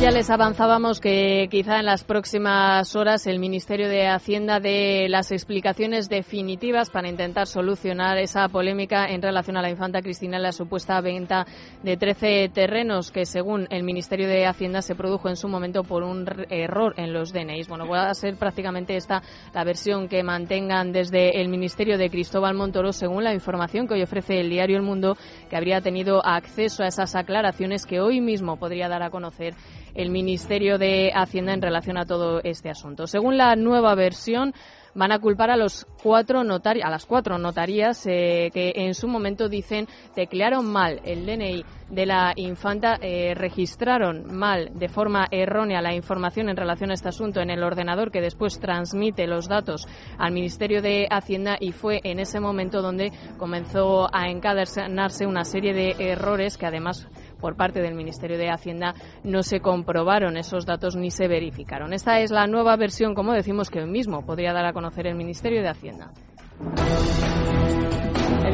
Ya les avanzábamos que quizá en las próximas horas el Ministerio de Hacienda dé las explicaciones definitivas para intentar solucionar esa polémica en relación a la infanta Cristina y la supuesta venta de 13 terrenos que según el Ministerio de Hacienda se produjo en su momento por un error en los DNIs. Bueno, va a ser prácticamente esta la versión que mantengan desde el Ministerio de Cristóbal Montoro según la información que hoy ofrece el diario El Mundo que habría tenido acceso a esas aclaraciones que hoy mismo podría dar a conocer el Ministerio de Hacienda en relación a todo este asunto. Según la nueva versión, van a culpar a los cuatro a las cuatro notarías eh, que en su momento dicen teclearon mal el DNI de la infanta, eh, registraron mal de forma errónea la información en relación a este asunto en el ordenador que después transmite los datos al Ministerio de Hacienda y fue en ese momento donde comenzó a encadenarse una serie de errores que además por parte del Ministerio de Hacienda no se comprobaron esos datos ni se verificaron. Esta es la nueva versión, como decimos, que hoy mismo podría dar a conocer el Ministerio de Hacienda.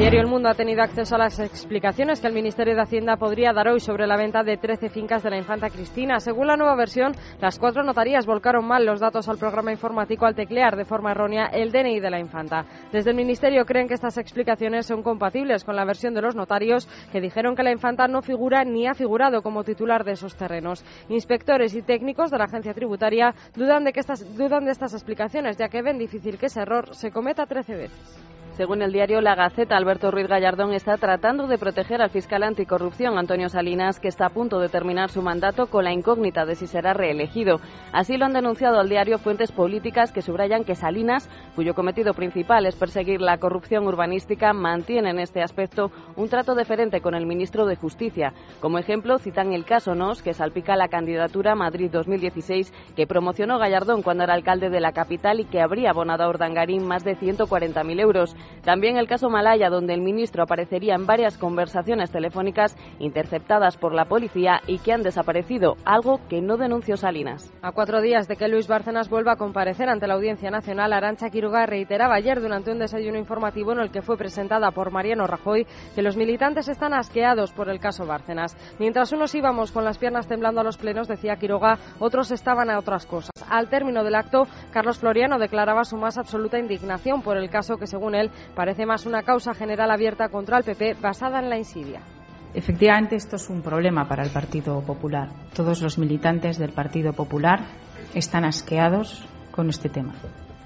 Diario El Mundo ha tenido acceso a las explicaciones que el Ministerio de Hacienda podría dar hoy sobre la venta de 13 fincas de la infanta Cristina. Según la nueva versión, las cuatro notarías volcaron mal los datos al programa informático al teclear de forma errónea el DNI de la infanta. Desde el Ministerio creen que estas explicaciones son compatibles con la versión de los notarios que dijeron que la infanta no figura ni ha figurado como titular de esos terrenos. Inspectores y técnicos de la agencia tributaria dudan de, que estas, dudan de estas explicaciones, ya que ven difícil que ese error se cometa 13 veces. Según el diario La Gaceta, Alberto Ruiz Gallardón está tratando de proteger al fiscal anticorrupción Antonio Salinas, que está a punto de terminar su mandato con la incógnita de si será reelegido. Así lo han denunciado al diario fuentes políticas que subrayan que Salinas, cuyo cometido principal es perseguir la corrupción urbanística, mantiene en este aspecto un trato deferente con el ministro de Justicia. Como ejemplo, citan el caso NOS, que salpica la candidatura Madrid 2016 que promocionó Gallardón cuando era alcalde de la capital y que habría abonado a Urdangarín más de 140.000 euros. También el caso Malaya, donde el ministro aparecería en varias conversaciones telefónicas interceptadas por la policía y que han desaparecido, algo que no denunció Salinas. A cuatro días de que Luis Bárcenas vuelva a comparecer ante la Audiencia Nacional, Arancha Quiroga reiteraba ayer durante un desayuno informativo en el que fue presentada por Mariano Rajoy que los militantes están asqueados por el caso Bárcenas. Mientras unos íbamos con las piernas temblando a los plenos, decía Quiroga, otros estaban a otras cosas. Al término del acto, Carlos Floriano declaraba su más absoluta indignación por el caso que, según él, parece más una causa general abierta contra el PP basada en la insidia. Efectivamente, esto es un problema para el Partido Popular. Todos los militantes del Partido Popular están asqueados con este tema.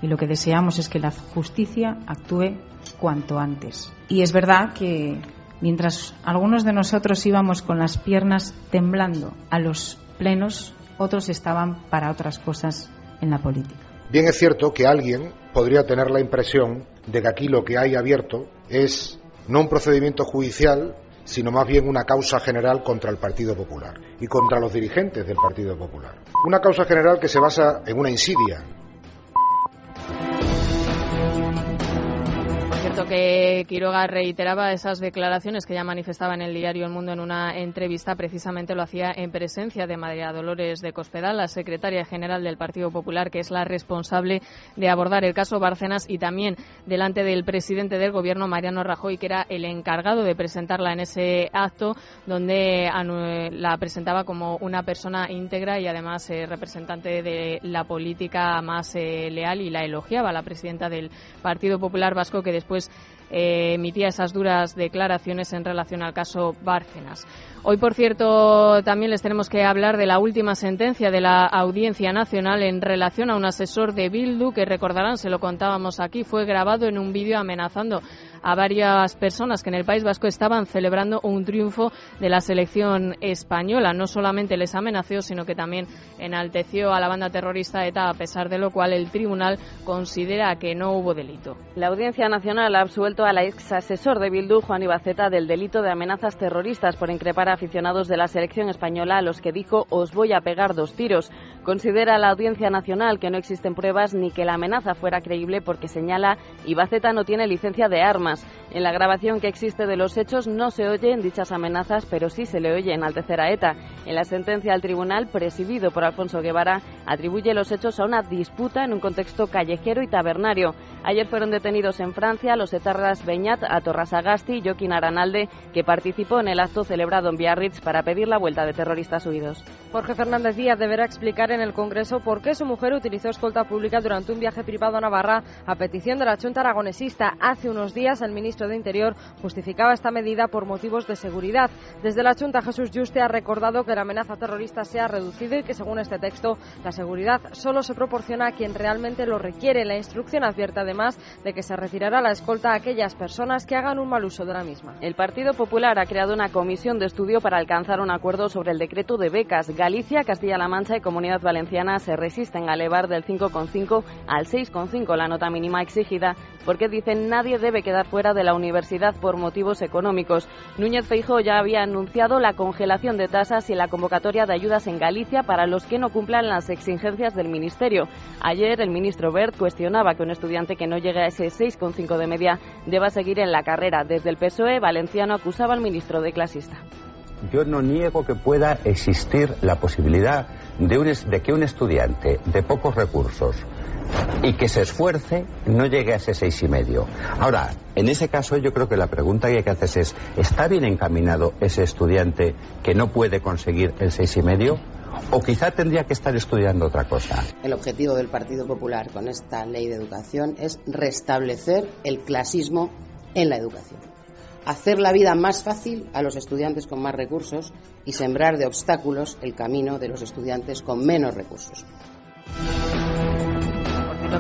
Y lo que deseamos es que la justicia actúe cuanto antes. Y es verdad que mientras algunos de nosotros íbamos con las piernas temblando a los plenos, otros estaban para otras cosas en la política. Bien es cierto que alguien podría tener la impresión de que aquí lo que hay abierto es no un procedimiento judicial, sino más bien una causa general contra el Partido Popular y contra los dirigentes del Partido Popular. Una causa general que se basa en una insidia, que Quiroga reiteraba esas declaraciones que ya manifestaba en el diario El Mundo en una entrevista, precisamente lo hacía en presencia de María Dolores de Cospedal, la secretaria general del Partido Popular, que es la responsable de abordar el caso Bárcenas y también delante del presidente del Gobierno, Mariano Rajoy, que era el encargado de presentarla en ese acto, donde la presentaba como una persona íntegra y además eh, representante de la política más eh, leal y la elogiaba la presidenta del Partido Popular Vasco, que después eh, emitía esas duras declaraciones en relación al caso Bárcenas. Hoy, por cierto, también les tenemos que hablar de la última sentencia de la Audiencia Nacional en relación a un asesor de Bildu que recordarán, se lo contábamos aquí, fue grabado en un vídeo amenazando a varias personas que en el País Vasco estaban celebrando un triunfo de la selección española. No solamente les amenazó, sino que también enalteció a la banda terrorista ETA, a pesar de lo cual el tribunal considera que no hubo delito. La Audiencia Nacional ha absuelto absuelto al ex asesor de Bildu, Juan Ibaceta, del delito de amenazas terroristas por increpar a aficionados de la selección española a los que dijo os voy a pegar dos tiros. Considera la Audiencia Nacional que no existen pruebas ni que la amenaza fuera creíble porque señala Ibaceta no tiene licencia de armas. En la grabación que existe de los hechos no se oyen dichas amenazas, pero sí se le oye enaltecer a ETA. En la sentencia al tribunal, presidido por Alfonso Guevara, atribuye los hechos a una disputa en un contexto callejero y tabernario. Ayer fueron detenidos en Francia los etarras Beñat, Atorrasagasti y Joaquín Aranalde, que participó en el acto celebrado en Biarritz para pedir la vuelta de terroristas huidos. Jorge Fernández Díaz deberá explicar en el Congreso por qué su mujer utilizó escolta pública durante un viaje privado a Navarra a petición de la Junta Aragonesista. Hace unos días el ministro de Interior justificaba esta medida por motivos de seguridad. Desde la Junta Jesús Juste ha recordado que la amenaza terrorista se ha reducido y que según este texto la seguridad solo se proporciona a quien realmente lo requiere. La instrucción advierte además de que se retirará la escolta a aquellas personas que hagan un mal uso de la misma. El Partido Popular ha creado una comisión de estudio para alcanzar un acuerdo sobre el decreto de becas. Galicia, Castilla-La Mancha y Comunidad Valenciana se resisten a elevar del 5,5 al 6,5 la nota mínima exigida porque dicen nadie debe quedar fuera de la universidad por motivos económicos. Núñez Feijóo ya había anunciado la congelación de tasas y la convocatoria de ayudas en Galicia para los que no cumplan las exigencias del Ministerio. Ayer el ministro Bert cuestionaba que un estudiante que no llegue a ese 6,5 de media deba seguir en la carrera. Desde el PSOE, Valenciano acusaba al ministro de clasista. Yo no niego que pueda existir la posibilidad de, de que un estudiante de pocos recursos y que se esfuerce no llegue a ese seis y medio. Ahora, en ese caso yo creo que la pregunta que hay que hacer es, ¿está bien encaminado ese estudiante que no puede conseguir el seis y medio? ¿O quizá tendría que estar estudiando otra cosa? El objetivo del Partido Popular con esta ley de educación es restablecer el clasismo en la educación. Hacer la vida más fácil a los estudiantes con más recursos y sembrar de obstáculos el camino de los estudiantes con menos recursos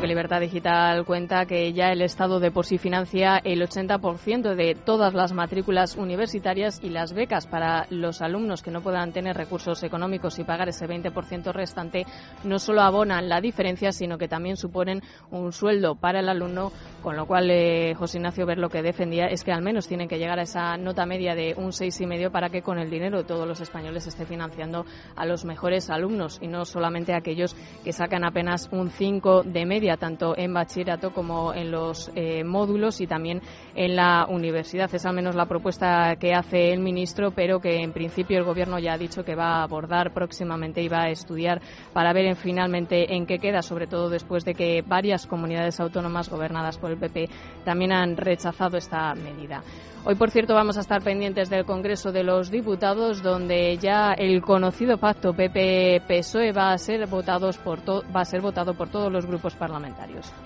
que Libertad Digital cuenta que ya el Estado de por sí financia el 80% de todas las matrículas universitarias y las becas para los alumnos que no puedan tener recursos económicos y pagar ese 20% restante no solo abonan la diferencia, sino que también suponen un sueldo para el alumno, con lo cual eh, José Ignacio Ver lo que defendía es que al menos tienen que llegar a esa nota media de un 6,5 para que con el dinero de todos los españoles esté financiando a los mejores alumnos y no solamente a aquellos que sacan apenas un 5 de media tanto en bachillerato como en los eh, módulos y también en la universidad. Es al menos la propuesta que hace el ministro, pero que en principio el Gobierno ya ha dicho que va a abordar próximamente y va a estudiar para ver en, finalmente en qué queda, sobre todo después de que varias comunidades autónomas gobernadas por el PP también han rechazado esta medida. Hoy, por cierto, vamos a estar pendientes del Congreso de los Diputados, donde ya el conocido pacto PP-PSOE va a ser votados por va a ser votado por todos los grupos parlamentarios.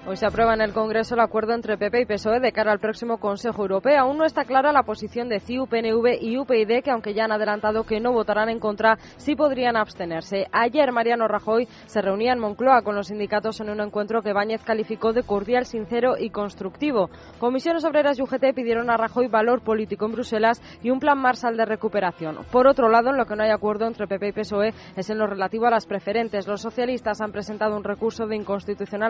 Hoy se aprueba en el Congreso el acuerdo entre PP y PSOE de cara al próximo Consejo Europeo. Aún no está clara la posición de CIU, PNV y UPyD, que aunque ya han adelantado que no votarán en contra, sí podrían abstenerse. Ayer Mariano Rajoy se reunía en Moncloa con los sindicatos en un encuentro que Báñez calificó de cordial, sincero y constructivo. Comisiones Obreras y UGT pidieron a Rajoy valor político en Bruselas y un plan Marshall de recuperación. Por otro lado, en lo que no hay acuerdo entre PP y PSOE es en lo relativo a las preferentes. Los socialistas han presentado un recurso de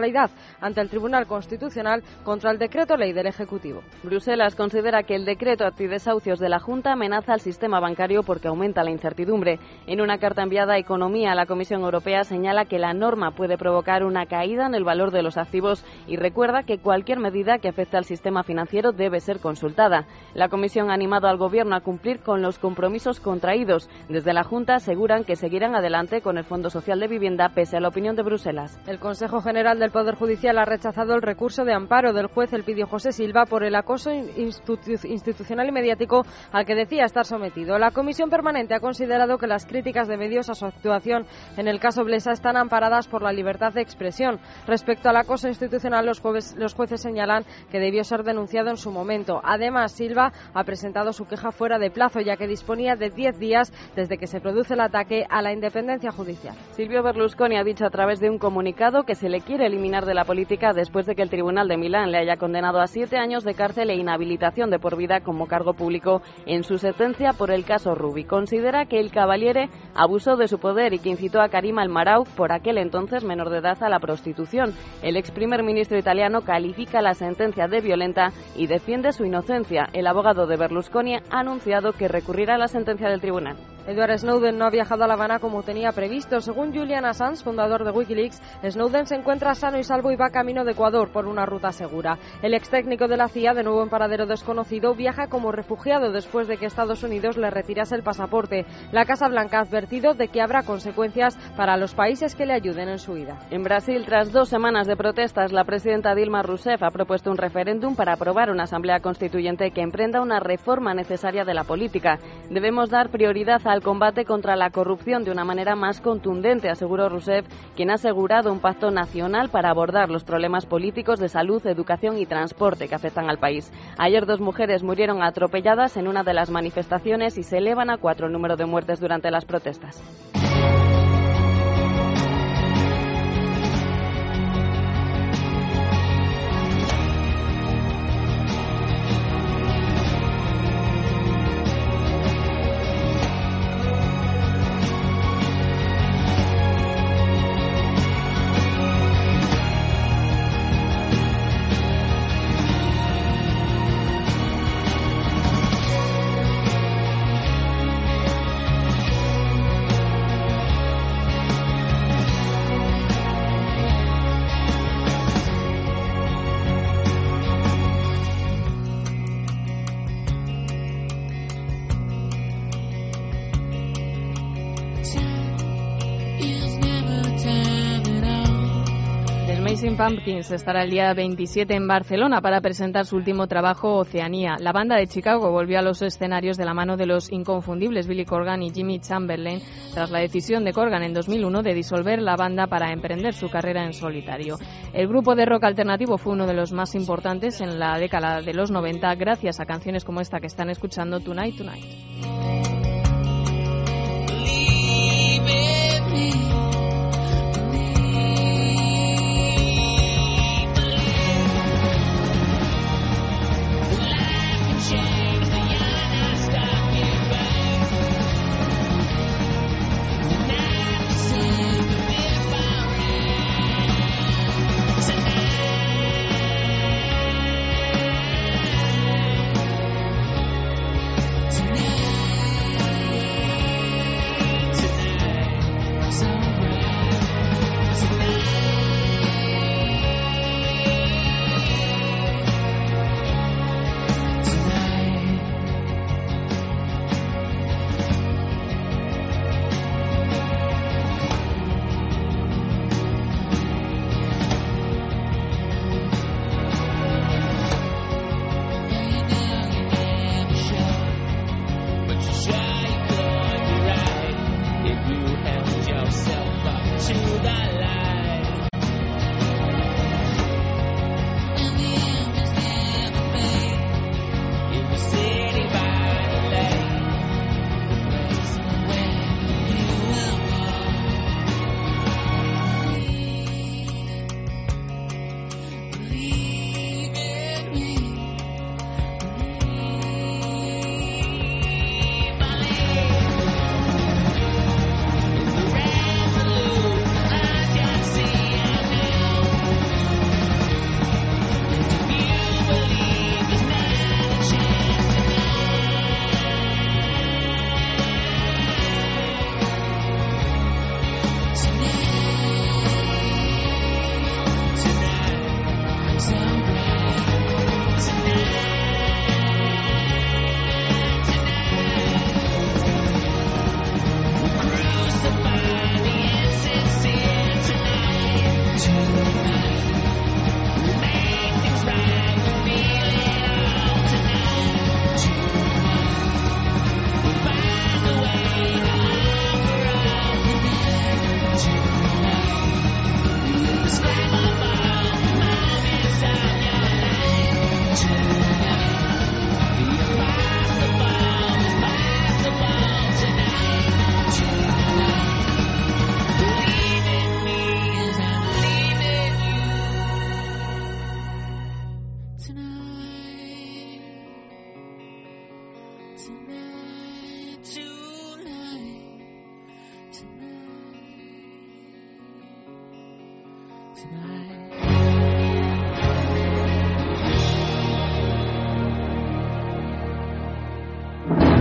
inconstitucionalidad ante el Tribunal Constitucional contra el decreto ley del Ejecutivo. Bruselas considera que el decreto antidesahucios de la Junta amenaza al sistema bancario porque aumenta la incertidumbre. En una carta enviada a Economía, la Comisión Europea señala que la norma puede provocar una caída en el valor de los activos y recuerda que cualquier medida que afecte al sistema financiero debe ser consultada. La Comisión ha animado al Gobierno a cumplir con los compromisos contraídos. Desde la Junta aseguran que seguirán adelante con el Fondo Social de Vivienda pese a la opinión de Bruselas. El Consejo General del Poder Judicial ha rechazado el recurso de amparo del juez Elpidio José Silva por el acoso institucional y mediático al que decía estar sometido. La Comisión Permanente ha considerado que las críticas de medios a su actuación en el caso Blesa están amparadas por la libertad de expresión. Respecto al acoso institucional, los, los jueces señalan que debió ser denunciado en su momento. Además, Silva ha presentado su queja fuera de plazo, ya que disponía de 10 días desde que se produce el ataque a la independencia judicial. Silvio Berlusconi ha dicho a través de un comunicado que se le quiere eliminar de la política después de que el Tribunal de Milán le haya condenado a siete años de cárcel e inhabilitación de por vida como cargo público en su sentencia por el caso Rubi. Considera que el Cavaliere abusó de su poder y que incitó a Karim Almarauf, por aquel entonces menor de edad, a la prostitución. El ex primer ministro italiano califica la sentencia de violenta y defiende su inocencia. El abogado de Berlusconi ha anunciado que recurrirá a la sentencia del tribunal. Edward Snowden no ha viajado a La Habana como tenía previsto. Según Julian Assange, fundador de Wikileaks, Snowden se encuentra sano y salvo y va camino de Ecuador por una ruta segura. El ex técnico de la CIA, de nuevo en paradero desconocido, viaja como refugiado después de que Estados Unidos le retirase el pasaporte. La Casa Blanca ha advertido de que habrá consecuencias para los países que le ayuden en su huida. En Brasil, tras dos semanas de protestas, la presidenta Dilma Rousseff ha propuesto un referéndum para aprobar una asamblea constituyente que emprenda una reforma necesaria de la política. Debemos dar prioridad al combate contra la corrupción de una manera más contundente, aseguró Rousseff, quien ha asegurado un pacto nacional para abordar los problemas políticos de salud, educación y transporte que afectan al país. Ayer dos mujeres murieron atropelladas en una de las manifestaciones y se elevan a cuatro el número de muertes durante las protestas. Pumpkins estará el día 27 en Barcelona para presentar su último trabajo, Oceanía. La banda de Chicago volvió a los escenarios de la mano de los inconfundibles Billy Corgan y Jimmy Chamberlain tras la decisión de Corgan en 2001 de disolver la banda para emprender su carrera en solitario. El grupo de rock alternativo fue uno de los más importantes en la década de los 90 gracias a canciones como esta que están escuchando Tonight Tonight.